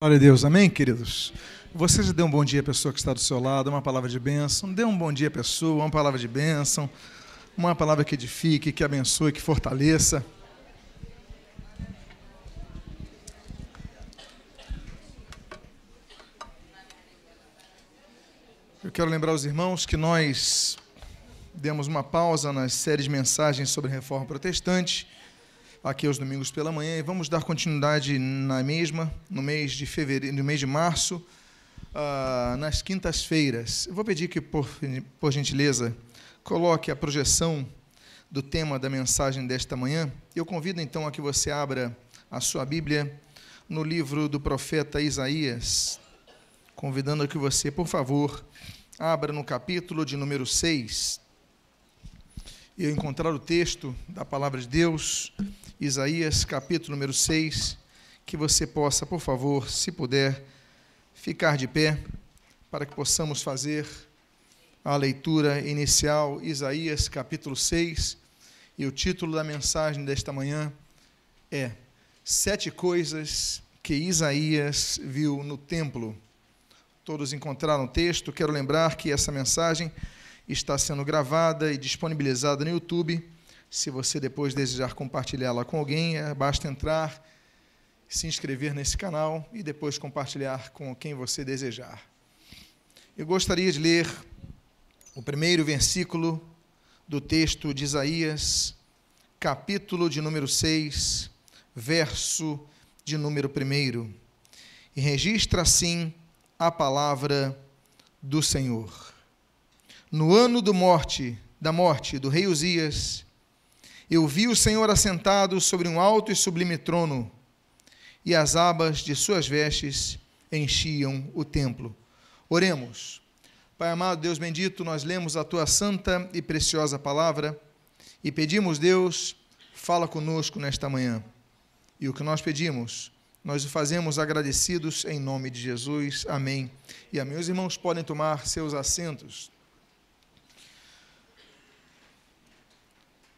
Glória a Deus, amém, queridos? Você já deu um bom dia à pessoa que está do seu lado, uma palavra de bênção. Dê um bom dia à pessoa, uma palavra de bênção, uma palavra que edifique, que abençoe, que fortaleça. Eu quero lembrar os irmãos que nós demos uma pausa nas séries de mensagens sobre reforma protestante aqui aos domingos pela manhã e vamos dar continuidade na mesma no mês de fevereiro, no mês de março, uh, nas quintas-feiras. Eu vou pedir que por, por gentileza coloque a projeção do tema da mensagem desta manhã. Eu convido então a que você abra a sua Bíblia no livro do profeta Isaías, convidando a que você, por favor, abra no capítulo de número 6 e encontrar o texto da palavra de Deus, Isaías capítulo número 6, que você possa, por favor, se puder, ficar de pé, para que possamos fazer a leitura inicial, Isaías capítulo 6, e o título da mensagem desta manhã é Sete Coisas que Isaías viu no templo. Todos encontraram o texto, quero lembrar que essa mensagem está sendo gravada e disponibilizada no YouTube. Se você depois desejar compartilhá-la com alguém, é, basta entrar, se inscrever nesse canal e depois compartilhar com quem você desejar. Eu gostaria de ler o primeiro versículo do texto de Isaías, capítulo de número 6, verso de número 1. E registra assim a palavra do Senhor no ano do morte, da morte do rei Uzias, eu vi o Senhor assentado sobre um alto e sublime trono, e as abas de suas vestes enchiam o templo. Oremos. Pai amado, Deus bendito, nós lemos a tua santa e preciosa palavra e pedimos, Deus, fala conosco nesta manhã. E o que nós pedimos, nós o fazemos agradecidos em nome de Jesus. Amém. E amém. Os irmãos podem tomar seus assentos.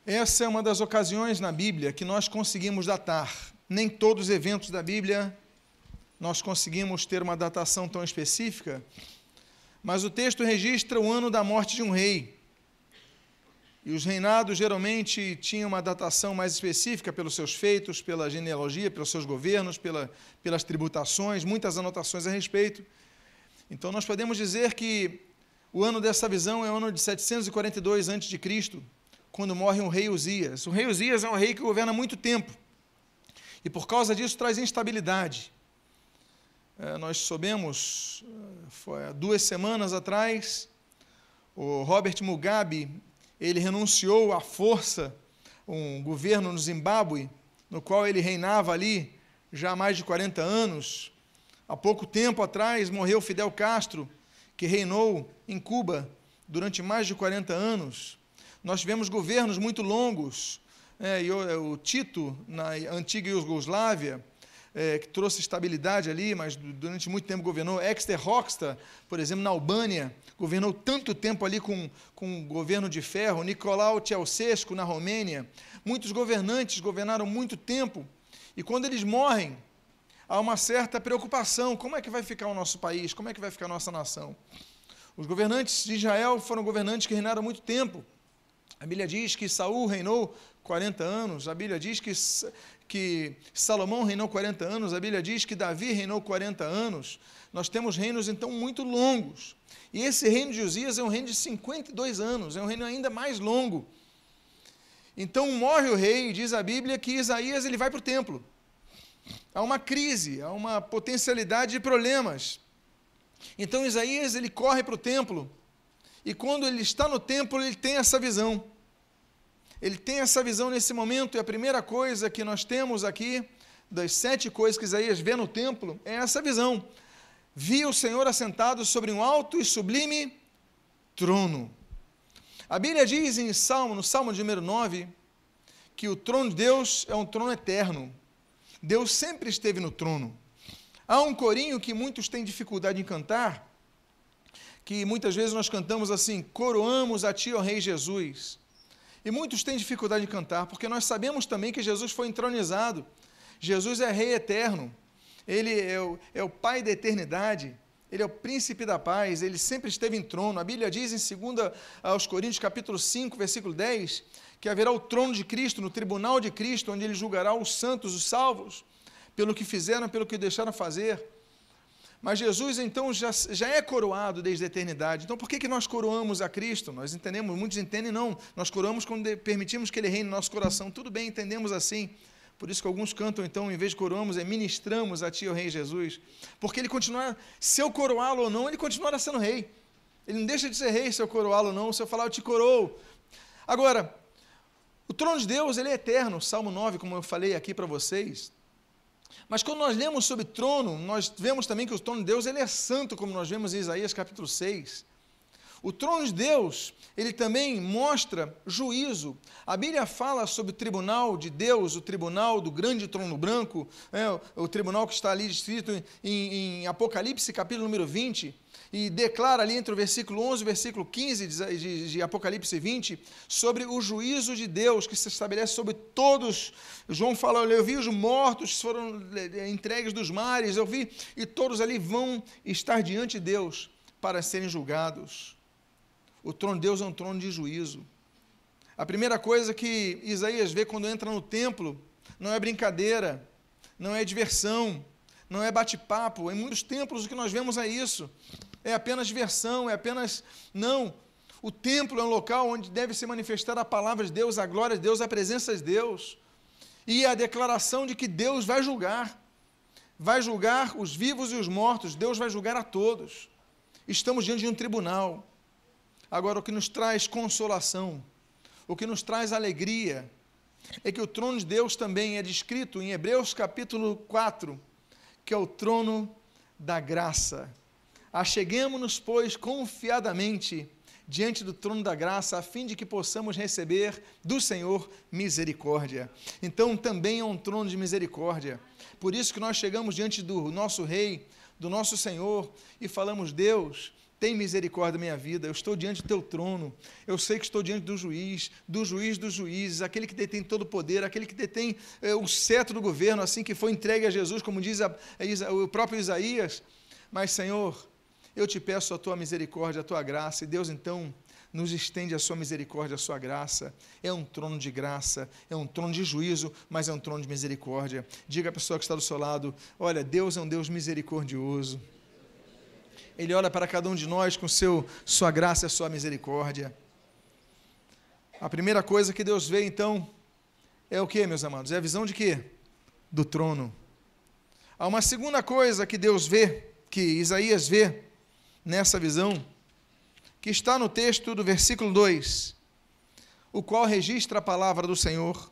Essa é uma das ocasiões na Bíblia que nós conseguimos datar. Nem todos os eventos da Bíblia nós conseguimos ter uma datação tão específica, mas o texto registra o ano da morte de um rei. E os reinados geralmente tinham uma datação mais específica pelos seus feitos, pela genealogia, pelos seus governos, pela, pelas tributações, muitas anotações a respeito. Então nós podemos dizer que o ano dessa visão é o ano de 742 a.C quando morre um rei Uzias. O rei Uzias é um rei que governa muito tempo. E por causa disso traz instabilidade. É, nós soubemos, é, foi há duas semanas atrás, o Robert Mugabe, ele renunciou à força, um governo no Zimbábue, no qual ele reinava ali já há mais de 40 anos. Há pouco tempo atrás morreu Fidel Castro, que reinou em Cuba durante mais de 40 anos. Nós tivemos governos muito longos, é, e o, é, o, Tito, na antiga Iugoslávia, é, que trouxe estabilidade ali, mas durante muito tempo governou. Exter Hoxta, por exemplo, na Albânia, governou tanto tempo ali com, com governo de ferro. Nicolau Ceausescu, na Romênia. Muitos governantes governaram muito tempo. E quando eles morrem, há uma certa preocupação: como é que vai ficar o nosso país? Como é que vai ficar a nossa nação? Os governantes de Israel foram governantes que reinaram muito tempo. A Bíblia diz que Saul reinou 40 anos, a Bíblia diz que, que Salomão reinou 40 anos, a Bíblia diz que Davi reinou 40 anos. Nós temos reinos, então, muito longos. E esse reino de Uzias é um reino de 52 anos, é um reino ainda mais longo. Então morre o rei, e diz a Bíblia que Isaías ele vai para o templo. Há uma crise, há uma potencialidade de problemas. Então Isaías ele corre para o templo e quando ele está no templo, ele tem essa visão. Ele tem essa visão nesse momento, e a primeira coisa que nós temos aqui, das sete coisas que Isaías vê no templo, é essa visão. Vi o Senhor assentado sobre um alto e sublime trono. A Bíblia diz em Salmo, no Salmo de número 9, que o trono de Deus é um trono eterno. Deus sempre esteve no trono. Há um corinho que muitos têm dificuldade em cantar, que muitas vezes nós cantamos assim: coroamos a Ti, ó Rei Jesus. E muitos têm dificuldade de cantar, porque nós sabemos também que Jesus foi entronizado. Jesus é Rei eterno. ele é o, é o Pai da eternidade, ele é o príncipe da paz, ele sempre esteve em trono. A Bíblia diz em 2 aos Coríntios, capítulo 5, versículo 10, que haverá o trono de Cristo, no tribunal de Cristo, onde ele julgará os santos, os salvos, pelo que fizeram, pelo que deixaram fazer. Mas Jesus, então, já, já é coroado desde a eternidade. Então, por que, que nós coroamos a Cristo? Nós entendemos, muitos entendem, não. Nós coroamos quando permitimos que Ele reine no nosso coração. Tudo bem, entendemos assim. Por isso que alguns cantam, então, em vez de coroamos, é ministramos a Ti, o Rei Jesus. Porque Ele continua, se eu coroá-lo ou não, Ele continuará sendo Rei. Ele não deixa de ser Rei se eu coroá-lo ou não, se eu falar, eu te coroo. Agora, o trono de Deus, ele é eterno. Salmo 9, como eu falei aqui para vocês, mas quando nós lemos sobre trono, nós vemos também que o trono de Deus ele é santo, como nós vemos em Isaías capítulo 6. O trono de Deus, ele também mostra juízo. A Bíblia fala sobre o tribunal de Deus, o tribunal do grande trono branco, é, o tribunal que está ali descrito em, em Apocalipse, capítulo número 20 e declara ali entre o versículo 11 e o versículo 15 de, de, de, Apocalipse 20 sobre o juízo de Deus que se estabelece sobre todos. João fala: Eu vi os mortos foram entregues dos mares, eu vi, e todos ali vão estar diante de Deus para serem julgados. O trono de Deus é um trono de juízo. A primeira coisa que Isaías vê quando entra no templo não é brincadeira, não é diversão, não é bate-papo. Em muitos templos o que nós vemos é isso é apenas diversão, é apenas. Não. O templo é um local onde deve se manifestar a palavra de Deus, a glória de Deus, a presença de Deus. E a declaração de que Deus vai julgar. Vai julgar os vivos e os mortos, Deus vai julgar a todos. Estamos diante de um tribunal. Agora, o que nos traz consolação, o que nos traz alegria, é que o trono de Deus também é descrito em Hebreus capítulo 4, que é o trono da graça. Acheguemos-nos, pois, confiadamente diante do trono da graça, a fim de que possamos receber do Senhor misericórdia. Então, também é um trono de misericórdia. Por isso que nós chegamos diante do nosso Rei, do nosso Senhor, e falamos: Deus, tem misericórdia da minha vida, eu estou diante do teu trono, eu sei que estou diante do juiz, do juiz dos juízes, aquele que detém todo o poder, aquele que detém é, o cetro do governo, assim que foi entregue a Jesus, como diz a, a, o próprio Isaías. Mas, Senhor, eu te peço a tua misericórdia, a tua graça, e Deus então nos estende a sua misericórdia, a sua graça. É um trono de graça, é um trono de juízo, mas é um trono de misericórdia. Diga à pessoa que está do seu lado: olha, Deus é um Deus misericordioso. Ele olha para cada um de nós com seu, sua graça e sua misericórdia. A primeira coisa que Deus vê, então, é o que, meus amados? É a visão de quê? Do trono. Há uma segunda coisa que Deus vê, que Isaías vê, nessa visão, que está no texto do versículo 2, o qual registra a palavra do Senhor.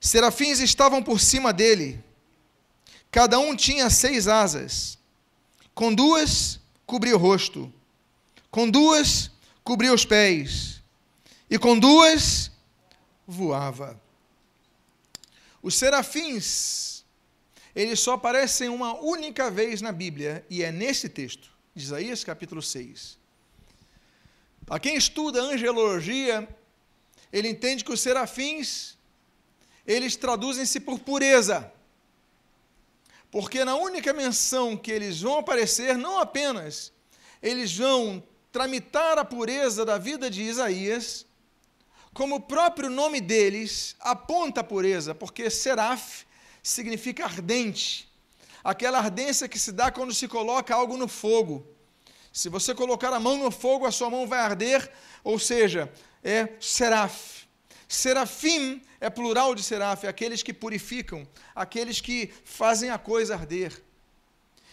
Serafins estavam por cima dele, cada um tinha seis asas, com duas cobria o rosto, com duas cobria os pés, e com duas voava. Os serafins, eles só aparecem uma única vez na Bíblia, e é nesse texto Isaías capítulo 6. Para quem estuda angelologia, ele entende que os serafins, eles traduzem-se por pureza. Porque na única menção que eles vão aparecer, não apenas eles vão tramitar a pureza da vida de Isaías, como o próprio nome deles aponta a pureza, porque seraf significa ardente, aquela ardência que se dá quando se coloca algo no fogo. Se você colocar a mão no fogo, a sua mão vai arder, ou seja, é seraf. Serafim é plural de seraf, é aqueles que purificam, aqueles que fazem a coisa arder.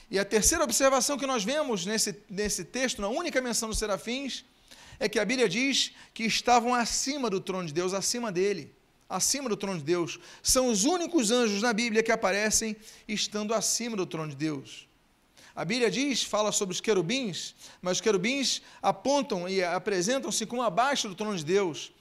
E a terceira observação que nós vemos nesse, nesse texto, na única menção dos serafins, é que a Bíblia diz que estavam acima do trono de Deus, acima dele acima do trono de Deus. São os únicos anjos na Bíblia que aparecem estando acima do trono de Deus. A Bíblia diz, fala sobre os querubins, mas os querubins apontam e apresentam-se como abaixo do trono de Deus.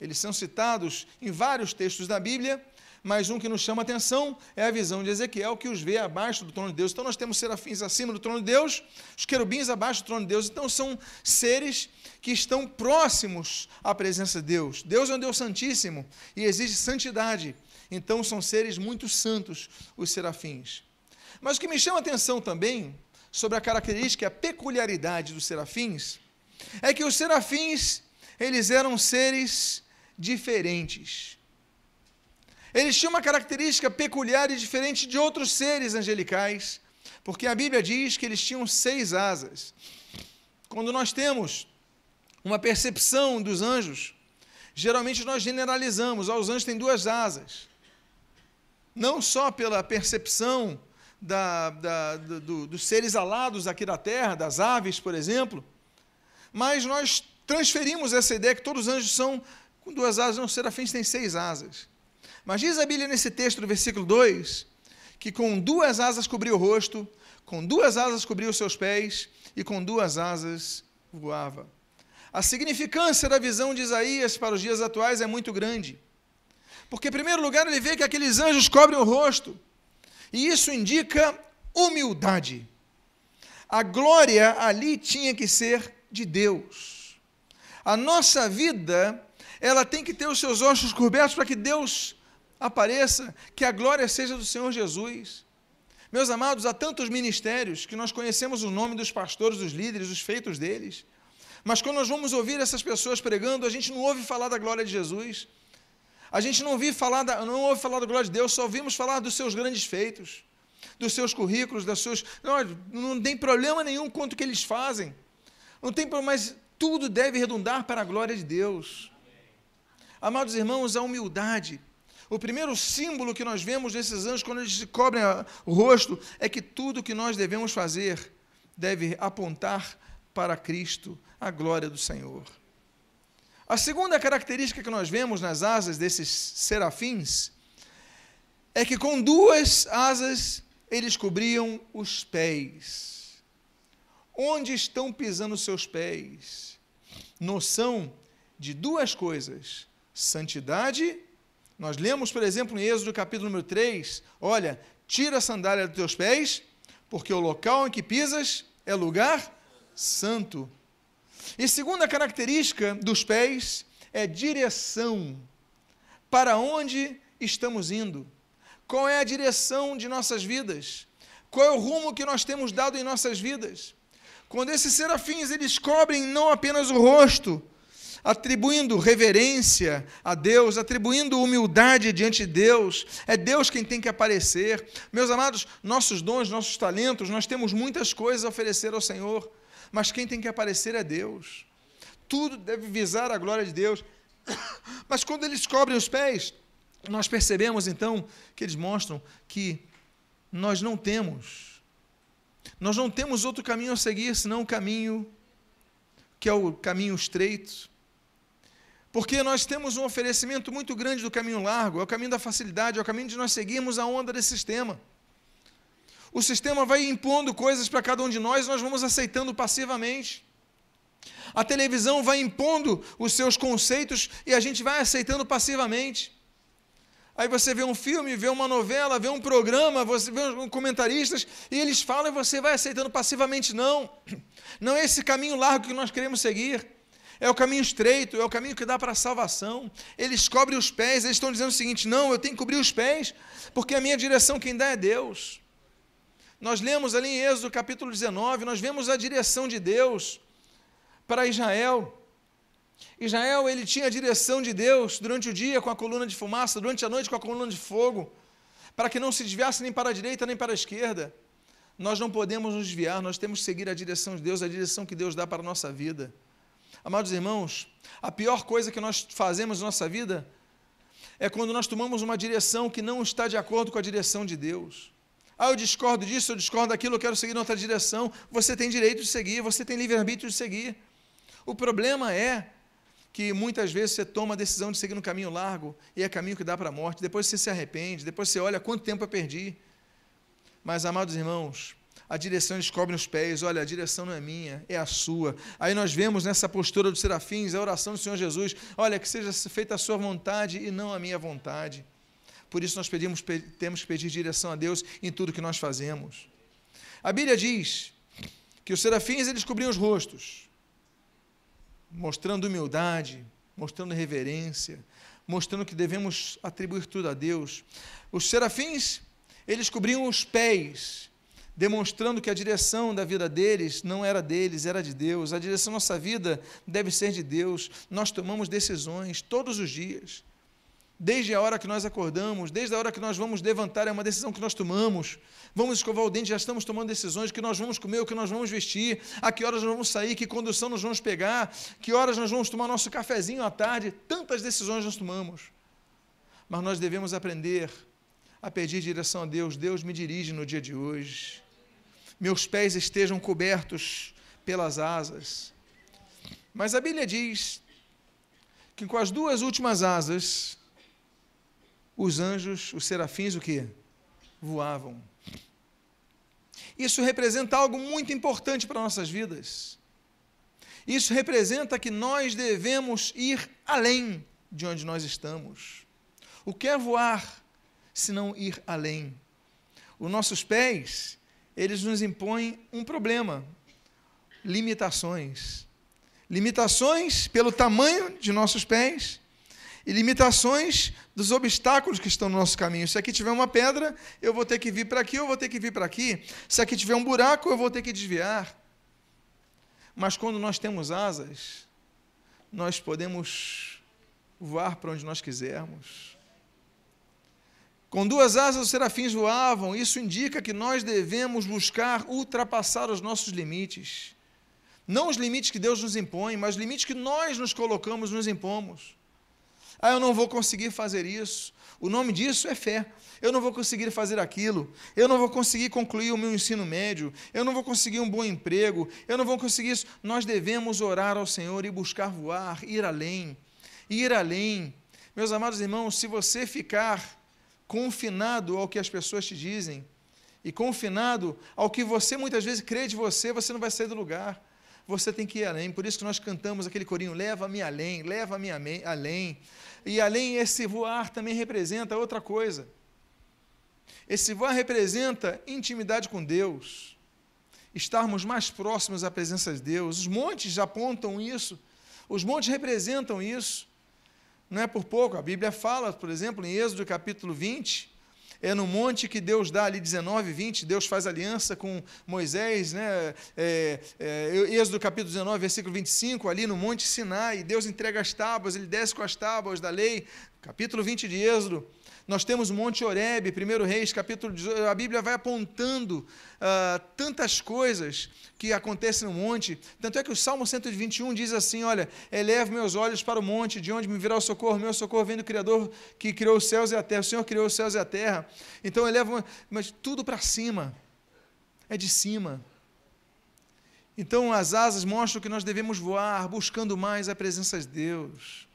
Eles são citados em vários textos da Bíblia, mas um que nos chama atenção é a visão de Ezequiel, que os vê abaixo do trono de Deus. Então nós temos serafins acima do trono de Deus, os querubins abaixo do trono de Deus. Então são seres que estão próximos à presença de Deus. Deus é um Deus santíssimo e exige santidade. Então são seres muito santos, os serafins. Mas o que me chama atenção também sobre a característica, a peculiaridade dos serafins, é que os serafins, eles eram seres diferentes. Eles tinham uma característica peculiar e diferente de outros seres angelicais, porque a Bíblia diz que eles tinham seis asas. Quando nós temos uma percepção dos anjos, geralmente nós generalizamos, os anjos têm duas asas. Não só pela percepção da, da, do, dos seres alados aqui da terra, das aves, por exemplo, mas nós transferimos essa ideia que todos os anjos são com duas asas, não, serafins têm seis asas. Mas diz a Bíblia nesse texto do versículo 2 que com duas asas cobriu o rosto, com duas asas cobriu os seus pés e com duas asas voava. A significância da visão de Isaías para os dias atuais é muito grande. Porque, em primeiro lugar, ele vê que aqueles anjos cobrem o rosto, e isso indica humildade. A glória ali tinha que ser de Deus. A nossa vida, ela tem que ter os seus ossos cobertos para que Deus apareça, que a glória seja do Senhor Jesus. Meus amados, há tantos ministérios que nós conhecemos o nome dos pastores, dos líderes, os feitos deles. Mas quando nós vamos ouvir essas pessoas pregando, a gente não ouve falar da glória de Jesus. A gente não ouve falar da, não ouve falar da glória de Deus, só ouvimos falar dos seus grandes feitos, dos seus currículos, das suas. Não, não tem problema nenhum quanto que eles fazem. Não tem problema, mas tudo deve redundar para a glória de Deus. Amados irmãos, a humildade o primeiro símbolo que nós vemos nesses anjos, quando eles cobrem o rosto, é que tudo que nós devemos fazer deve apontar para Cristo, a glória do Senhor. A segunda característica que nós vemos nas asas desses serafins é que com duas asas eles cobriam os pés. Onde estão pisando seus pés? Noção de duas coisas: santidade nós lemos, por exemplo, em Êxodo capítulo número 3, olha, tira a sandália dos teus pés, porque o local em que pisas é lugar santo. E segunda característica dos pés é direção. Para onde estamos indo? Qual é a direção de nossas vidas? Qual é o rumo que nós temos dado em nossas vidas? Quando esses serafins eles cobrem não apenas o rosto, atribuindo reverência a Deus, atribuindo humildade diante de Deus. É Deus quem tem que aparecer. Meus amados, nossos dons, nossos talentos, nós temos muitas coisas a oferecer ao Senhor, mas quem tem que aparecer é Deus. Tudo deve visar a glória de Deus. Mas quando eles cobrem os pés, nós percebemos então que eles mostram que nós não temos nós não temos outro caminho a seguir senão o caminho que é o caminho estreito, porque nós temos um oferecimento muito grande do caminho largo, é o caminho da facilidade, é o caminho de nós seguirmos a onda desse sistema. O sistema vai impondo coisas para cada um de nós, nós vamos aceitando passivamente. A televisão vai impondo os seus conceitos e a gente vai aceitando passivamente. Aí você vê um filme, vê uma novela, vê um programa, você vê comentaristas e eles falam e você vai aceitando passivamente. Não, não é esse caminho largo que nós queremos seguir é o caminho estreito, é o caminho que dá para a salvação. Eles cobrem os pés, eles estão dizendo o seguinte: não, eu tenho que cobrir os pés, porque a minha direção quem dá é Deus. Nós lemos ali em Êxodo capítulo 19, nós vemos a direção de Deus para Israel. Israel, ele tinha a direção de Deus durante o dia com a coluna de fumaça, durante a noite com a coluna de fogo, para que não se desviasse nem para a direita nem para a esquerda. Nós não podemos nos desviar, nós temos que seguir a direção de Deus, a direção que Deus dá para a nossa vida. Amados irmãos, a pior coisa que nós fazemos na nossa vida é quando nós tomamos uma direção que não está de acordo com a direção de Deus. Ah, eu discordo disso, eu discordo daquilo, eu quero seguir em outra direção. Você tem direito de seguir, você tem livre-arbítrio de seguir. O problema é que muitas vezes você toma a decisão de seguir no caminho largo e é caminho que dá para a morte. Depois você se arrepende, depois você olha quanto tempo eu perdi. Mas, amados irmãos, a direção eles cobrem os pés, olha, a direção não é minha, é a sua. Aí nós vemos nessa postura dos serafins a oração do Senhor Jesus, olha, que seja feita a sua vontade e não a minha vontade. Por isso nós pedimos, temos que pedir direção a Deus em tudo que nós fazemos. A Bíblia diz que os serafins eles cobriam os rostos, mostrando humildade, mostrando reverência, mostrando que devemos atribuir tudo a Deus. Os serafins Eles cobriam os pés, demonstrando que a direção da vida deles não era deles, era de Deus. A direção da nossa vida deve ser de Deus. Nós tomamos decisões todos os dias. Desde a hora que nós acordamos, desde a hora que nós vamos levantar, é uma decisão que nós tomamos. Vamos escovar o dente, já estamos tomando decisões: que nós vamos comer, o que nós vamos vestir, a que horas nós vamos sair, que condução nós vamos pegar, que horas nós vamos tomar nosso cafezinho à tarde. Tantas decisões nós tomamos. Mas nós devemos aprender a pedir direção a Deus. Deus me dirige no dia de hoje. Meus pés estejam cobertos pelas asas. Mas a Bíblia diz que com as duas últimas asas os anjos, os serafins, o que? Voavam. Isso representa algo muito importante para nossas vidas. Isso representa que nós devemos ir além de onde nós estamos. O que é voar se não ir além? Os nossos pés, eles nos impõem um problema: limitações. Limitações pelo tamanho de nossos pés e limitações dos obstáculos que estão no nosso caminho. Se aqui tiver uma pedra, eu vou ter que vir para aqui, eu vou ter que vir para aqui. Se aqui tiver um buraco, eu vou ter que desviar. Mas quando nós temos asas, nós podemos voar para onde nós quisermos. Com duas asas os serafins voavam, isso indica que nós devemos buscar ultrapassar os nossos limites. Não os limites que Deus nos impõe, mas os limites que nós nos colocamos, nos impomos. Ah, eu não vou conseguir fazer isso. O nome disso é fé. Eu não vou conseguir fazer aquilo. Eu não vou conseguir concluir o meu ensino médio. Eu não vou conseguir um bom emprego. Eu não vou conseguir isso. Nós devemos orar ao Senhor e buscar voar, ir além. Ir além. Meus amados irmãos, se você ficar confinado ao que as pessoas te dizem e confinado ao que você muitas vezes crê de você, você não vai sair do lugar você tem que ir além. Por isso que nós cantamos aquele corinho: leva-me além, leva-me além. E além, esse voar também representa outra coisa. Esse voar representa intimidade com Deus, estarmos mais próximos à presença de Deus. Os montes apontam isso, os montes representam isso. Não é por pouco, a Bíblia fala, por exemplo, em Êxodo capítulo 20, é no monte que Deus dá ali 19, 20, Deus faz aliança com Moisés, né? É, é, Êxodo capítulo 19, versículo 25, ali no monte Sinai, Deus entrega as tábuas, ele desce com as tábuas da lei, capítulo 20 de Êxodo. Nós temos Monte Oreb, 1 Reis, capítulo 18, a Bíblia vai apontando uh, tantas coisas que acontecem no monte. Tanto é que o Salmo 121 diz assim: Olha, eleve meus olhos para o monte, de onde me virá o socorro. Meu socorro vem do Criador que criou os céus e a terra. O Senhor criou os céus e a terra. Então eleva, mas tudo para cima. É de cima. Então as asas mostram que nós devemos voar buscando mais a presença de Deus.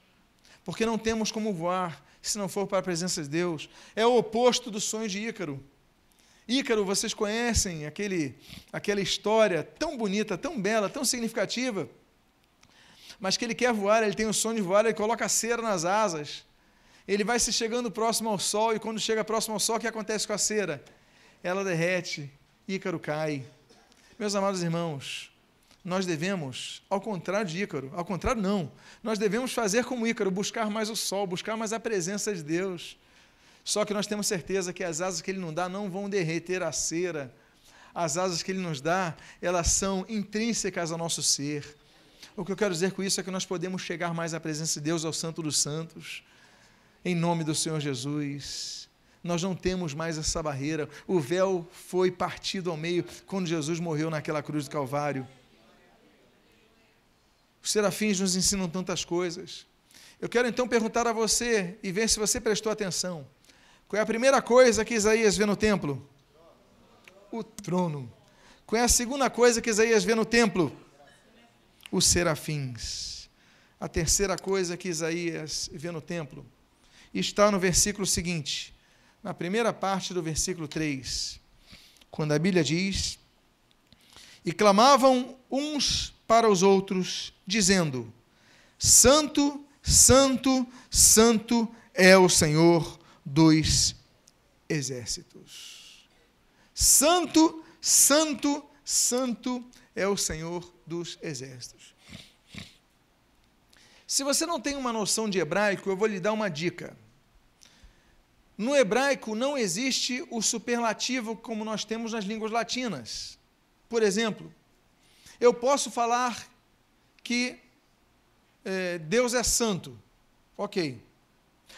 Porque não temos como voar se não for para a presença de Deus. É o oposto do sonho de Ícaro. Ícaro, vocês conhecem aquele, aquela história tão bonita, tão bela, tão significativa, mas que ele quer voar, ele tem o sonho de voar, ele coloca a cera nas asas. Ele vai se chegando próximo ao sol, e quando chega próximo ao sol, o que acontece com a cera? Ela derrete, Ícaro cai. Meus amados irmãos, nós devemos, ao contrário de Ícaro, ao contrário não, nós devemos fazer como Ícaro, buscar mais o sol, buscar mais a presença de Deus. Só que nós temos certeza que as asas que ele nos dá não vão derreter a cera. As asas que ele nos dá, elas são intrínsecas ao nosso ser. O que eu quero dizer com isso é que nós podemos chegar mais à presença de Deus, ao Santo dos Santos, em nome do Senhor Jesus. Nós não temos mais essa barreira. O véu foi partido ao meio quando Jesus morreu naquela cruz do Calvário. Os serafins nos ensinam tantas coisas. Eu quero então perguntar a você e ver se você prestou atenção. Qual é a primeira coisa que Isaías vê no templo? O trono. Qual é a segunda coisa que Isaías vê no templo? Os serafins. A terceira coisa que Isaías vê no templo está no versículo seguinte, na primeira parte do versículo 3, quando a Bíblia diz: E clamavam uns para os outros, dizendo: Santo, Santo, Santo é o Senhor dos exércitos. Santo, Santo, Santo é o Senhor dos exércitos. Se você não tem uma noção de hebraico, eu vou lhe dar uma dica. No hebraico não existe o superlativo como nós temos nas línguas latinas. Por exemplo, eu posso falar que é, Deus é santo. Ok.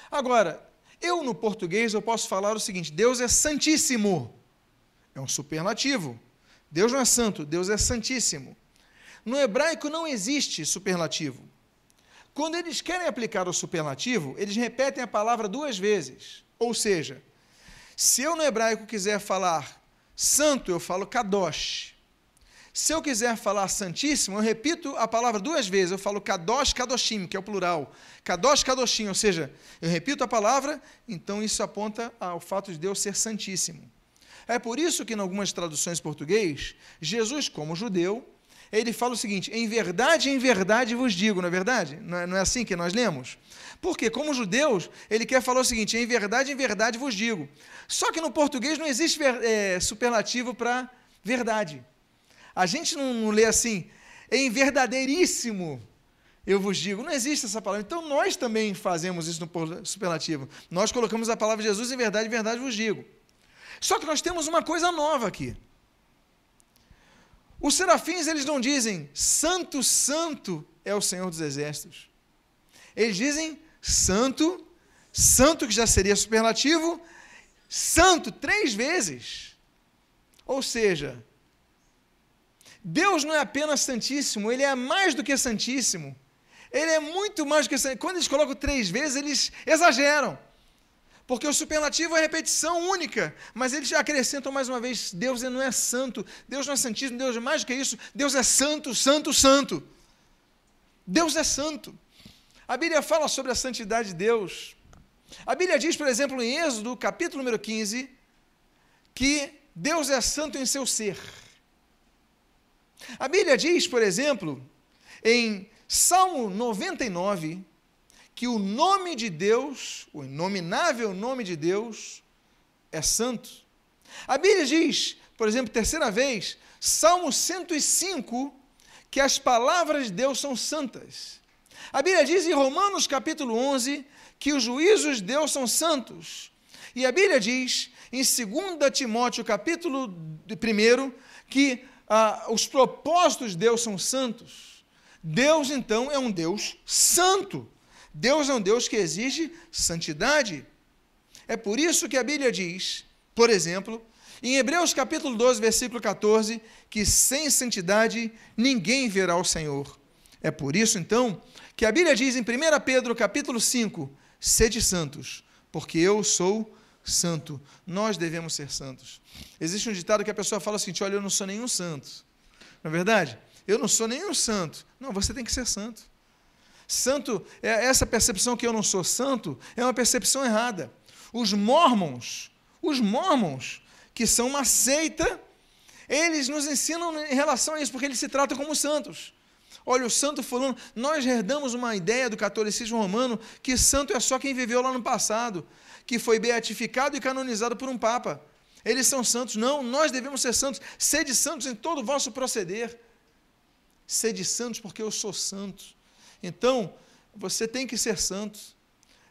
Agora, eu no português eu posso falar o seguinte: Deus é santíssimo. É um superlativo. Deus não é santo, Deus é santíssimo. No hebraico não existe superlativo. Quando eles querem aplicar o superlativo, eles repetem a palavra duas vezes. Ou seja, se eu no hebraico quiser falar santo, eu falo kadosh. Se eu quiser falar santíssimo, eu repito a palavra duas vezes. Eu falo kadosh, kadoshim, que é o plural. Kadosh, kadoshim, ou seja, eu repito a palavra, então isso aponta ao fato de Deus ser santíssimo. É por isso que, em algumas traduções português, Jesus, como judeu, ele fala o seguinte: em verdade, em verdade vos digo, não é verdade? Não é, não é assim que nós lemos? Porque, como judeus, ele quer falar o seguinte: em verdade, em verdade vos digo. Só que no português não existe é, superlativo para verdade. A gente não, não lê assim, em verdadeiríssimo eu vos digo. Não existe essa palavra. Então nós também fazemos isso no superlativo. Nós colocamos a palavra Jesus em verdade, em verdade vos digo. Só que nós temos uma coisa nova aqui. Os serafins, eles não dizem santo, santo é o Senhor dos Exércitos. Eles dizem santo, santo que já seria superlativo, santo três vezes. Ou seja, Deus não é apenas santíssimo, ele é mais do que santíssimo. Ele é muito mais do que santíssimo. Quando eles colocam três vezes, eles exageram. Porque o superlativo é repetição única, mas eles acrescentam mais uma vez: Deus não é santo, Deus não é santíssimo, Deus é mais do que isso, Deus é santo, santo, santo. Deus é santo. A Bíblia fala sobre a santidade de Deus. A Bíblia diz, por exemplo, em Êxodo, capítulo número 15, que Deus é santo em seu ser. A Bíblia diz, por exemplo, em Salmo 99, que o nome de Deus, o inominável nome de Deus, é santo. A Bíblia diz, por exemplo, terceira vez, Salmo 105, que as palavras de Deus são santas. A Bíblia diz em Romanos capítulo 11 que os juízos de Deus são santos. E a Bíblia diz em 2 Timóteo capítulo 1 que ah, os propósitos de Deus são santos. Deus, então, é um Deus santo. Deus é um Deus que exige santidade. É por isso que a Bíblia diz, por exemplo, em Hebreus capítulo 12, versículo 14, que sem santidade ninguém verá o Senhor. É por isso, então, que a Bíblia diz em 1 Pedro capítulo 5, sede santos, porque eu sou santo. Nós devemos ser santos. Existe um ditado que a pessoa fala assim: olha, eu não sou nenhum santo. Não é verdade? Eu não sou nenhum santo. Não, você tem que ser santo. Santo, é essa percepção que eu não sou santo é uma percepção errada. Os mormons, os mormons, que são uma seita, eles nos ensinam em relação a isso, porque eles se tratam como santos. Olha, o santo fulano, nós herdamos uma ideia do catolicismo romano que santo é só quem viveu lá no passado que foi beatificado e canonizado por um Papa. Eles são santos. Não, nós devemos ser santos. Sede santos em todo o vosso proceder. Sede santos porque eu sou santo. Então, você tem que ser santo.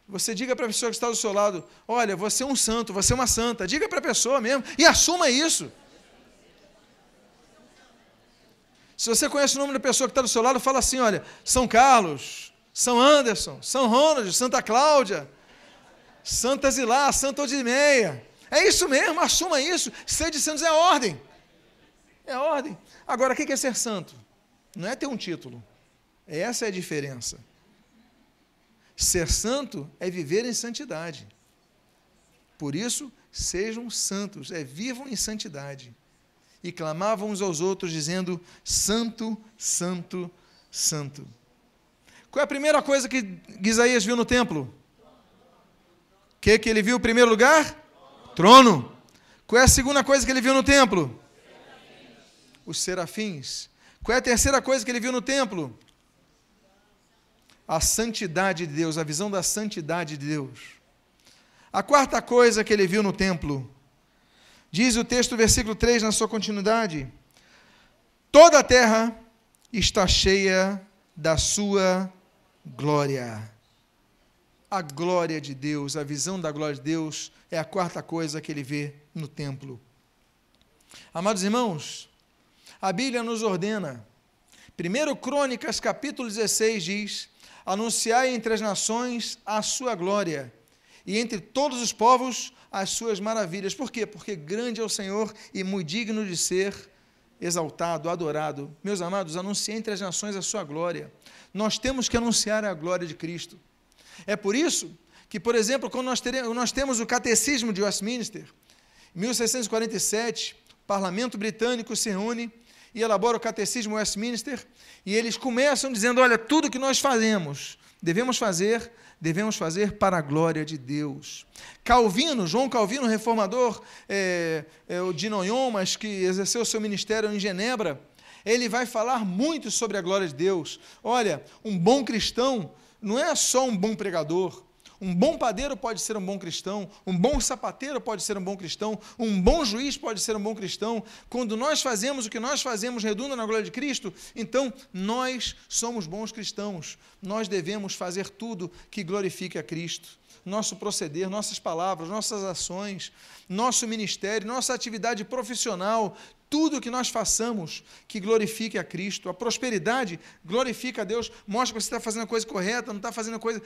Você diga para a pessoa que está do seu lado: Olha, você é um santo, você é uma santa. Diga para a pessoa mesmo e assuma isso. Se você conhece o nome da pessoa que está do seu lado, fala assim: Olha, São Carlos, São Anderson, São Ronald, Santa Cláudia. Santa Zilá, Santa Odimeia. É isso mesmo, assuma isso. Ser de santos é ordem. É ordem. Agora, o que é ser santo? Não é ter um título. Essa é a diferença. Ser santo é viver em santidade. Por isso, sejam santos, é vivam em santidade. E clamavam uns aos outros, dizendo: Santo, Santo, Santo. Qual é a primeira coisa que Isaías viu no templo? O que, que ele viu em primeiro lugar? Trono. Qual é a segunda coisa que ele viu no templo? Os serafins. Qual é a terceira coisa que ele viu no templo? A santidade de Deus, a visão da santidade de Deus. A quarta coisa que ele viu no templo, diz o texto, versículo 3, na sua continuidade: toda a terra está cheia da sua glória. A glória de Deus, a visão da glória de Deus é a quarta coisa que ele vê no templo. Amados irmãos, a Bíblia nos ordena. 1 Crônicas, capítulo 16 diz: Anunciai entre as nações a sua glória, e entre todos os povos as suas maravilhas. Por quê? Porque grande é o Senhor e muito digno de ser exaltado, adorado. Meus amados, anuncie entre as nações a sua glória. Nós temos que anunciar a glória de Cristo. É por isso que, por exemplo, quando nós, teremos, nós temos o Catecismo de Westminster, em 1647, o parlamento britânico se reúne e elabora o Catecismo Westminster, e eles começam dizendo: olha, tudo que nós fazemos, devemos fazer, devemos fazer para a glória de Deus. Calvino, João Calvino, reformador é, é, de Noyon, mas que exerceu seu ministério em Genebra, ele vai falar muito sobre a glória de Deus. Olha, um bom cristão não é só um bom pregador. Um bom padeiro pode ser um bom cristão, um bom sapateiro pode ser um bom cristão, um bom juiz pode ser um bom cristão. Quando nós fazemos o que nós fazemos redunda na glória de Cristo, então nós somos bons cristãos. Nós devemos fazer tudo que glorifique a Cristo nosso proceder, nossas palavras, nossas ações, nosso ministério, nossa atividade profissional, tudo que nós façamos que glorifique a Cristo. A prosperidade glorifica a Deus, mostra que você está fazendo a coisa correta, não está fazendo a coisa.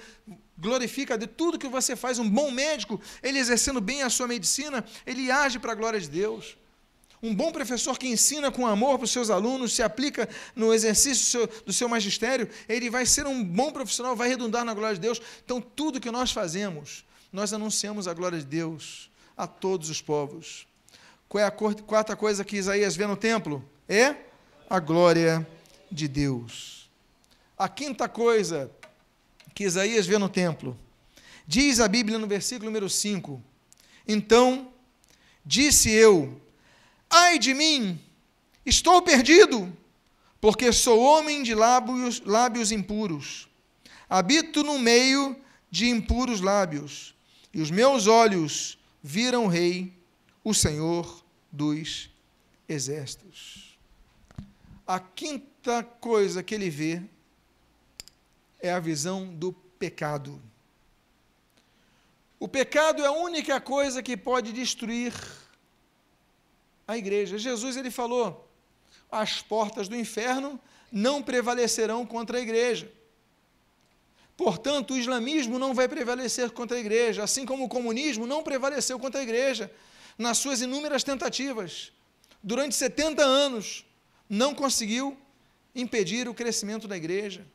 Glorifica a Deus. Tudo que você faz, um bom médico, ele exercendo bem a sua medicina, ele age para a glória de Deus. Um bom professor que ensina com amor para os seus alunos, se aplica no exercício do seu, do seu magistério, ele vai ser um bom profissional, vai redundar na glória de Deus. Então, tudo que nós fazemos, nós anunciamos a glória de Deus a todos os povos. Qual é a quarta coisa que Isaías vê no templo? É a glória de Deus. A quinta coisa que Isaías vê no templo, diz a Bíblia no versículo número 5: Então disse eu, ai de mim, estou perdido, porque sou homem de lábios, lábios impuros, habito no meio de impuros lábios, e os meus olhos viram o Rei, o Senhor dos exércitos. A quinta coisa que ele vê é a visão do pecado. O pecado é a única coisa que pode destruir a igreja. Jesus ele falou: as portas do inferno não prevalecerão contra a igreja. Portanto, o islamismo não vai prevalecer contra a igreja, assim como o comunismo não prevaleceu contra a igreja nas suas inúmeras tentativas, durante 70 anos, não conseguiu impedir o crescimento da igreja.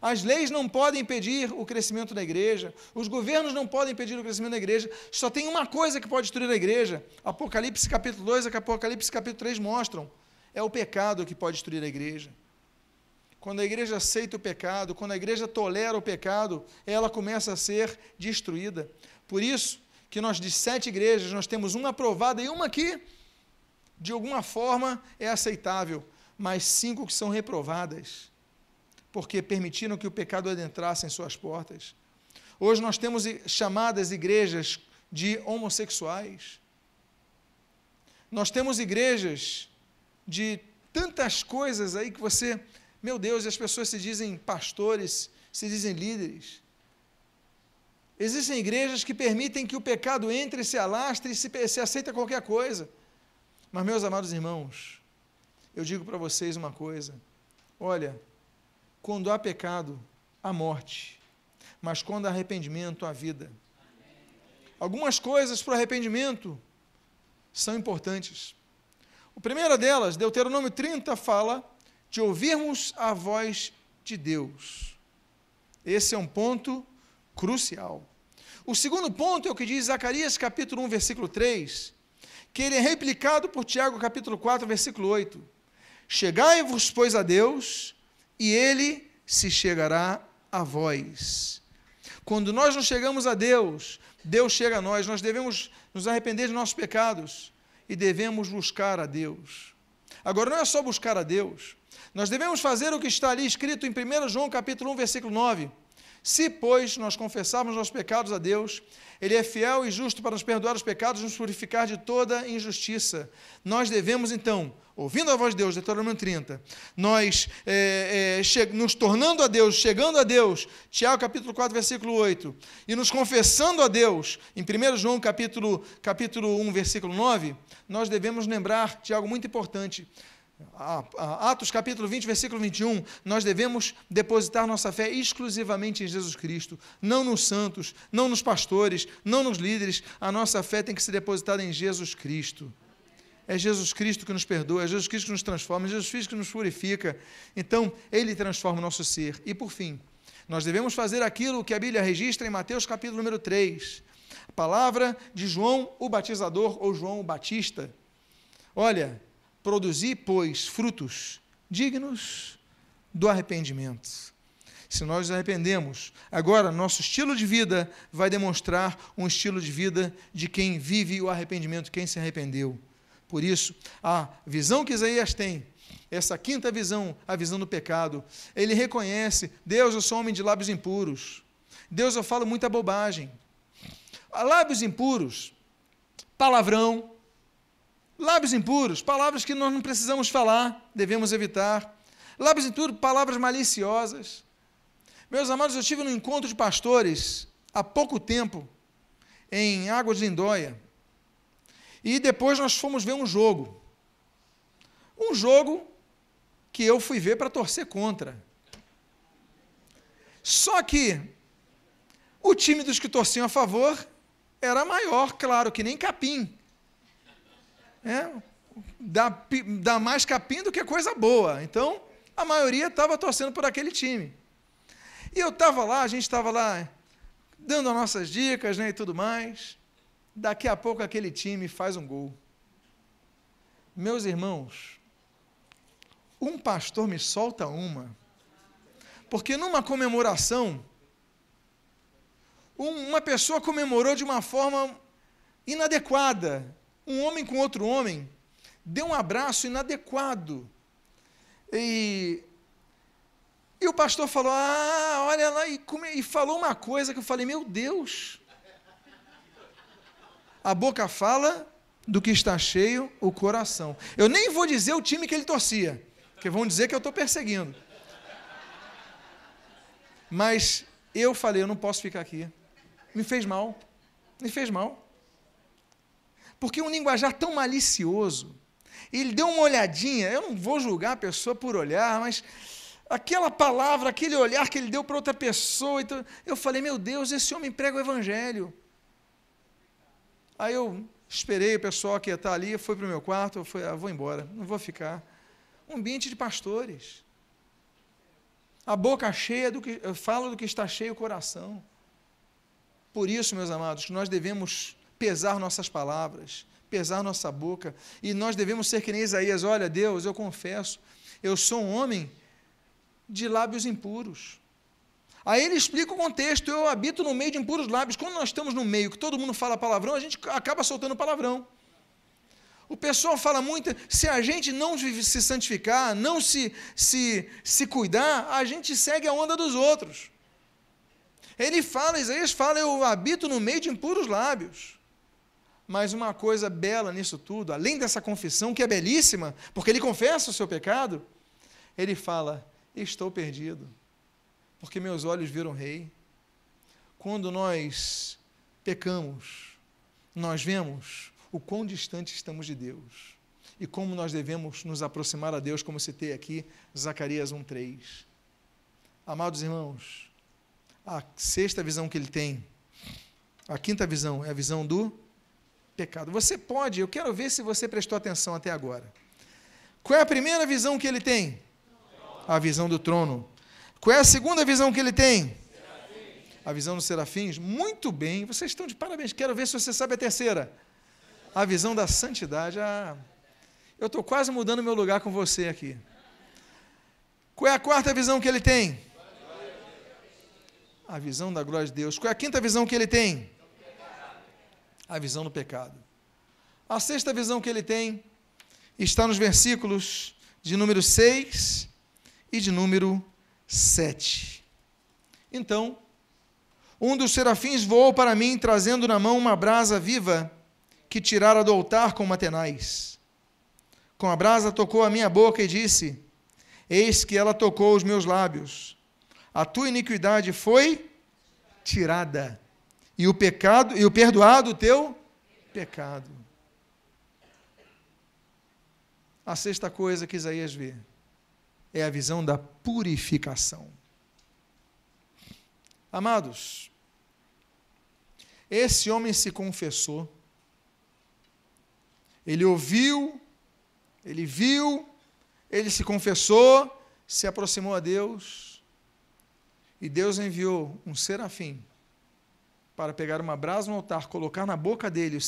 As leis não podem impedir o crescimento da igreja, os governos não podem impedir o crescimento da igreja, só tem uma coisa que pode destruir a igreja. Apocalipse capítulo 2 e Apocalipse capítulo 3 mostram: é o pecado que pode destruir a igreja. Quando a igreja aceita o pecado, quando a igreja tolera o pecado, ela começa a ser destruída. Por isso, que nós de sete igrejas, nós temos uma aprovada e uma que, de alguma forma, é aceitável, mas cinco que são reprovadas, porque permitiram que o pecado adentrasse em suas portas. Hoje nós temos chamadas igrejas de homossexuais. Nós temos igrejas de tantas coisas aí que você, meu Deus, as pessoas se dizem pastores, se dizem líderes. Existem igrejas que permitem que o pecado entre, se alastre e se, se aceita qualquer coisa. Mas, meus amados irmãos, eu digo para vocês uma coisa: olha, quando há pecado, há morte, mas quando há arrependimento, há vida. Algumas coisas para o arrependimento são importantes. A primeira delas, Deuteronômio 30, fala de ouvirmos a voz de Deus. Esse é um ponto crucial. O segundo ponto é o que diz Zacarias capítulo 1, versículo 3, que ele é replicado por Tiago capítulo 4, versículo 8. Chegai-vos, pois, a Deus, e ele se chegará a vós. Quando nós não chegamos a Deus, Deus chega a nós. Nós devemos nos arrepender de nossos pecados e devemos buscar a Deus. Agora, não é só buscar a Deus. Nós devemos fazer o que está ali escrito em 1 João capítulo 1, versículo 9 Se, pois, nós confessarmos nossos pecados a Deus, Ele é fiel e justo para nos perdoar os pecados e nos purificar de toda injustiça. Nós devemos, então, ouvindo a voz de Deus, Deuteronômio 30, nós é, é, nos tornando a Deus, chegando a Deus, Tiago capítulo 4, versículo 8, e nos confessando a Deus, em 1 João capítulo, capítulo 1, versículo 9, nós devemos lembrar de algo muito importante. Atos capítulo 20, versículo 21, nós devemos depositar nossa fé exclusivamente em Jesus Cristo, não nos santos, não nos pastores, não nos líderes, a nossa fé tem que ser depositada em Jesus Cristo. É Jesus Cristo que nos perdoa, é Jesus Cristo que nos transforma, é Jesus Cristo que nos purifica. Então, Ele transforma o nosso ser. E por fim, nós devemos fazer aquilo que a Bíblia registra em Mateus capítulo número 3. A palavra de João o Batizador ou João o Batista. Olha, Produzi, pois, frutos dignos do arrependimento. Se nós nos arrependemos, agora nosso estilo de vida vai demonstrar um estilo de vida de quem vive o arrependimento, quem se arrependeu. Por isso, a visão que Isaías tem, essa quinta visão, a visão do pecado, ele reconhece: Deus, eu sou homem de lábios impuros. Deus, eu falo muita bobagem. Lábios impuros, palavrão, Lábios impuros, palavras que nós não precisamos falar, devemos evitar. Lábios impuros, palavras maliciosas. Meus amados, eu estive num encontro de pastores há pouco tempo, em Águas de Lindóia. E depois nós fomos ver um jogo. Um jogo que eu fui ver para torcer contra. Só que o time dos que torciam a favor era maior, claro, que nem capim. É, dá, dá mais capim do que coisa boa. Então, a maioria estava torcendo por aquele time. E eu estava lá, a gente estava lá dando as nossas dicas né, e tudo mais. Daqui a pouco aquele time faz um gol. Meus irmãos, um pastor me solta uma, porque numa comemoração, um, uma pessoa comemorou de uma forma inadequada, um homem com outro homem deu um abraço inadequado. E, e o pastor falou: Ah, olha lá, e, e falou uma coisa que eu falei: Meu Deus. A boca fala do que está cheio o coração. Eu nem vou dizer o time que ele torcia, porque vão dizer que eu estou perseguindo. Mas eu falei: Eu não posso ficar aqui. Me fez mal. Me fez mal. Porque um linguajar tão malicioso, ele deu uma olhadinha, eu não vou julgar a pessoa por olhar, mas aquela palavra, aquele olhar que ele deu para outra pessoa, então, eu falei, meu Deus, esse homem prega o evangelho. Aí eu esperei o pessoal que estar ali, foi para o meu quarto, eu falei, ah, vou embora, não vou ficar. Um ambiente de pastores. A boca cheia do que fala do que está cheio o coração. Por isso, meus amados, nós devemos pesar nossas palavras, pesar nossa boca, e nós devemos ser que nem Isaías: olha, Deus, eu confesso, eu sou um homem de lábios impuros. Aí ele explica o contexto: eu habito no meio de impuros lábios. Quando nós estamos no meio que todo mundo fala palavrão, a gente acaba soltando palavrão. O pessoal fala muito, se a gente não se santificar, não se, se, se cuidar, a gente segue a onda dos outros. Ele fala, Isaías fala, eu habito no meio de impuros lábios. Mas uma coisa bela nisso tudo, além dessa confissão, que é belíssima, porque ele confessa o seu pecado, ele fala: Estou perdido, porque meus olhos viram rei. Quando nós pecamos, nós vemos o quão distante estamos de Deus e como nós devemos nos aproximar a Deus, como citei aqui, Zacarias 1,3. Amados irmãos, a sexta visão que ele tem, a quinta visão é a visão do pecado. Você pode, eu quero ver se você prestou atenção até agora. Qual é a primeira visão que ele tem? A visão do trono. Qual é a segunda visão que ele tem? A visão dos serafins. Muito bem, vocês estão de parabéns. Quero ver se você sabe a terceira. A visão da santidade. Ah, eu estou quase mudando meu lugar com você aqui. Qual é a quarta visão que ele tem? A visão da glória de Deus. Qual é a quinta visão que ele tem? A visão do pecado. A sexta visão que ele tem está nos versículos de número 6 e de número 7. Então, Um dos serafins voou para mim, trazendo na mão uma brasa viva que tirara do altar com uma tenaz. Com a brasa tocou a minha boca e disse: Eis que ela tocou os meus lábios. A tua iniquidade foi tirada, e o pecado e o perdoado o teu pecado. A sexta coisa que Isaías vê é a visão da purificação. Amados, esse homem se confessou, ele ouviu, ele viu, ele se confessou, se aproximou a Deus, e Deus enviou um serafim para pegar uma brasa no altar, colocar na boca dele,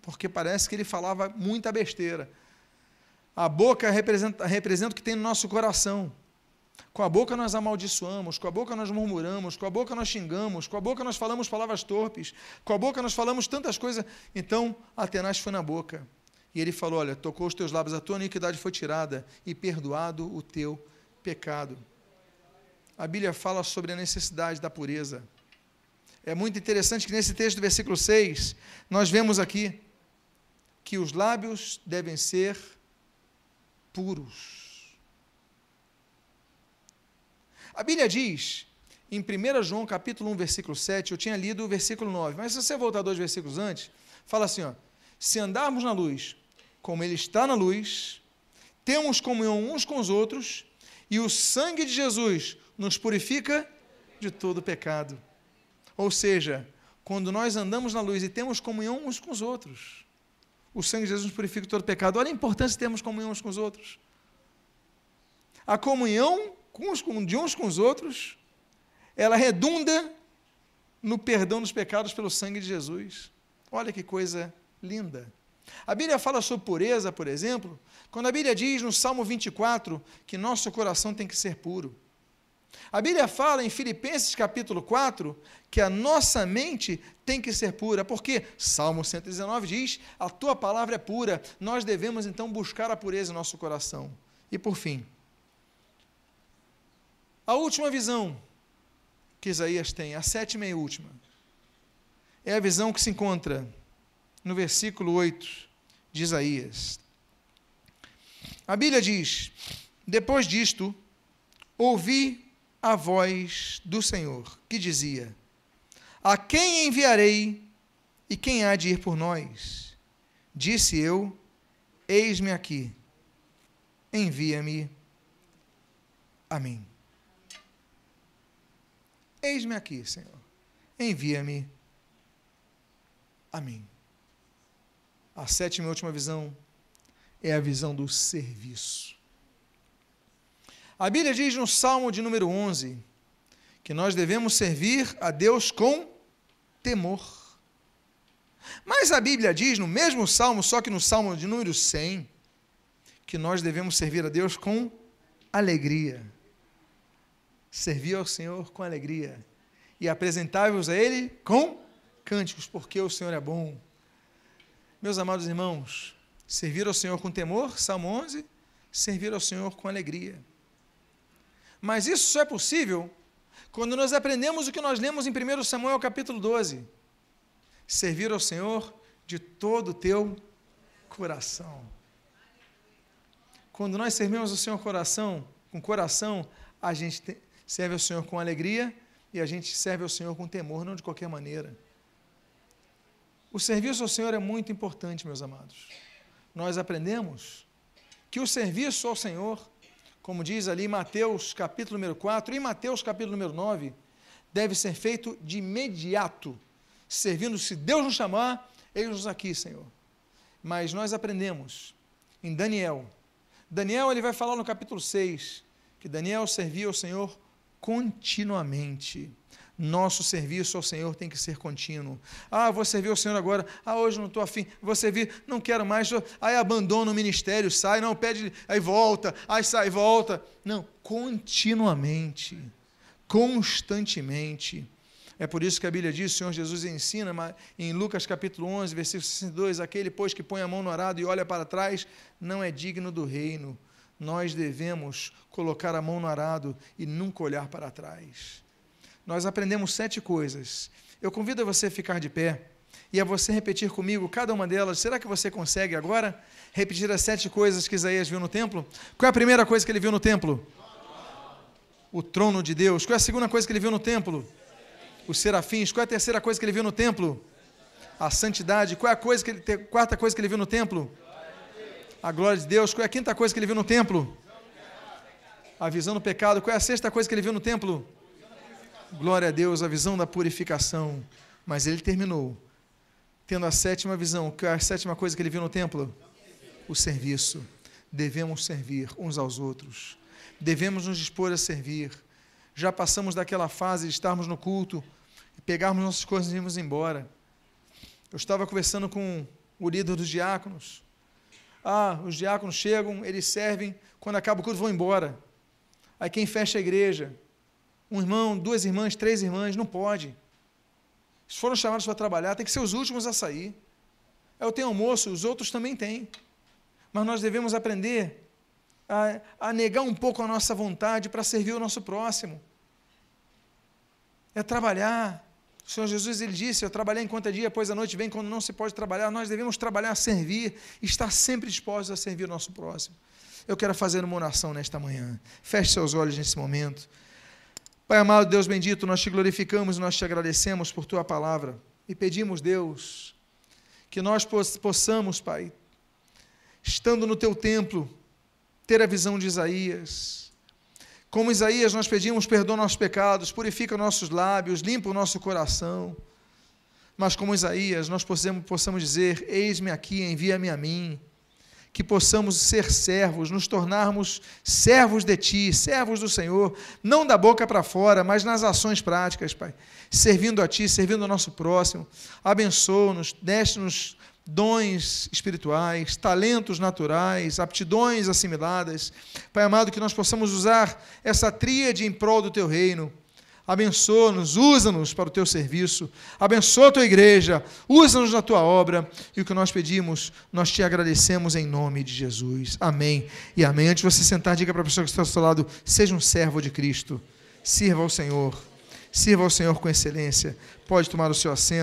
porque parece que ele falava muita besteira. A boca representa, representa o que tem no nosso coração. Com a boca nós amaldiçoamos, com a boca nós murmuramos, com a boca nós xingamos, com a boca nós falamos palavras torpes, com a boca nós falamos tantas coisas. Então, Atenas foi na boca. E ele falou: Olha, tocou os teus lábios, a tua iniquidade foi tirada e perdoado o teu pecado. A Bíblia fala sobre a necessidade da pureza. É muito interessante que nesse texto do versículo 6, nós vemos aqui que os lábios devem ser puros. A Bíblia diz, em 1 João capítulo 1, versículo 7, eu tinha lido o versículo 9, mas se você voltar dois versículos antes, fala assim, ó, se andarmos na luz, como ele está na luz, temos comunhão uns com os outros, e o sangue de Jesus nos purifica de todo pecado. Ou seja, quando nós andamos na luz e temos comunhão uns com os outros, o sangue de Jesus purifica todo pecado. Olha a importância de termos comunhão uns com os outros. A comunhão de uns com os outros, ela redunda no perdão dos pecados pelo sangue de Jesus. Olha que coisa linda. A Bíblia fala sobre pureza, por exemplo, quando a Bíblia diz no Salmo 24 que nosso coração tem que ser puro. A Bíblia fala em Filipenses capítulo 4 que a nossa mente tem que ser pura, porque Salmo 119 diz: A tua palavra é pura, nós devemos então buscar a pureza em nosso coração. E por fim, a última visão que Isaías tem, a sétima e última, é a visão que se encontra no versículo 8 de Isaías. A Bíblia diz: Depois disto, ouvi a voz do Senhor, que dizia: A quem enviarei e quem há de ir por nós? Disse eu: Eis-me aqui, envia-me a mim. Eis-me aqui, Senhor, envia-me a mim. A sétima e última visão é a visão do serviço. A Bíblia diz no Salmo de número 11 que nós devemos servir a Deus com temor. Mas a Bíblia diz no mesmo salmo, só que no salmo de número 100, que nós devemos servir a Deus com alegria. Servir ao Senhor com alegria. E apresentar-vos a Ele com cânticos, porque o Senhor é bom. Meus amados irmãos, servir ao Senhor com temor, Salmo 11, servir ao Senhor com alegria. Mas isso só é possível quando nós aprendemos o que nós lemos em 1 Samuel capítulo 12. Servir ao Senhor de todo o teu coração. Quando nós servimos ao Senhor coração, com coração, a gente serve ao Senhor com alegria e a gente serve ao Senhor com temor, não de qualquer maneira. O serviço ao Senhor é muito importante, meus amados. Nós aprendemos que o serviço ao Senhor como diz ali Mateus capítulo número 4 e Mateus capítulo número 9, deve ser feito de imediato, servindo, se Deus nos chamar, eis-nos aqui, Senhor. Mas nós aprendemos em Daniel. Daniel ele vai falar no capítulo 6 que Daniel servia ao Senhor continuamente. Nosso serviço ao Senhor tem que ser contínuo. Ah, vou servir ao Senhor agora. Ah, hoje não estou afim. Vou servir, não quero mais. Aí abandona o ministério, sai, não, pede, aí volta, aí sai, volta. Não, continuamente, constantemente. É por isso que a Bíblia diz, o Senhor Jesus ensina em Lucas capítulo 11, versículo 62, aquele, pois, que põe a mão no arado e olha para trás, não é digno do reino. Nós devemos colocar a mão no arado e nunca olhar para trás nós aprendemos sete coisas. Eu convido a você a ficar de pé e a você repetir comigo cada uma delas. Será que você consegue agora repetir as sete coisas que Isaías viu no templo? Qual é a primeira coisa que ele viu no templo? O trono de Deus. Qual é a segunda coisa que ele viu no templo? Os serafins. Qual é a terceira coisa que ele viu no templo? A santidade. Qual é a coisa que ele, quarta coisa que ele viu no templo? A glória de Deus. Qual é a quinta coisa que ele viu no templo? A visão do pecado. Qual é a sexta coisa que ele viu no templo? Glória a Deus, a visão da purificação. Mas ele terminou tendo a sétima visão. Que é a sétima coisa que ele viu no templo? O serviço. Devemos servir uns aos outros. Devemos nos dispor a servir. Já passamos daquela fase de estarmos no culto pegarmos nossas coisas e irmos embora. Eu estava conversando com o líder dos diáconos. Ah, os diáconos chegam, eles servem, quando acaba o culto vão embora. Aí quem fecha a igreja? Um irmão, duas irmãs, três irmãs, não pode. Eles foram chamados para trabalhar, tem que ser os últimos a sair. Eu tenho almoço, os outros também têm. Mas nós devemos aprender a, a negar um pouco a nossa vontade para servir o nosso próximo. É trabalhar. O Senhor Jesus ele disse: Eu trabalhei enquanto é dia, pois a noite vem quando não se pode trabalhar. Nós devemos trabalhar, servir, estar sempre dispostos a servir o nosso próximo. Eu quero fazer uma oração nesta manhã. Feche seus olhos nesse momento. Pai amado, Deus bendito, nós te glorificamos, nós te agradecemos por tua palavra e pedimos, Deus, que nós possamos, Pai, estando no teu templo, ter a visão de Isaías. Como Isaías, nós pedimos perdão nossos pecados, purifica nossos lábios, limpa o nosso coração. Mas como Isaías, nós possamos, possamos dizer: Eis-me aqui, envia-me a mim que possamos ser servos, nos tornarmos servos de Ti, servos do Senhor, não da boca para fora, mas nas ações práticas, Pai. Servindo a Ti, servindo ao nosso próximo. Abençoa-nos, deste-nos dons espirituais, talentos naturais, aptidões assimiladas. Pai amado, que nós possamos usar essa tríade em prol do Teu reino abençoa-nos, usa-nos para o teu serviço, abençoa a tua igreja, usa-nos na tua obra, e o que nós pedimos, nós te agradecemos em nome de Jesus. Amém e amém. Antes de você sentar, diga para a pessoa que está ao seu lado: seja um servo de Cristo, sirva ao Senhor, sirva ao Senhor com excelência. Pode tomar o seu assento.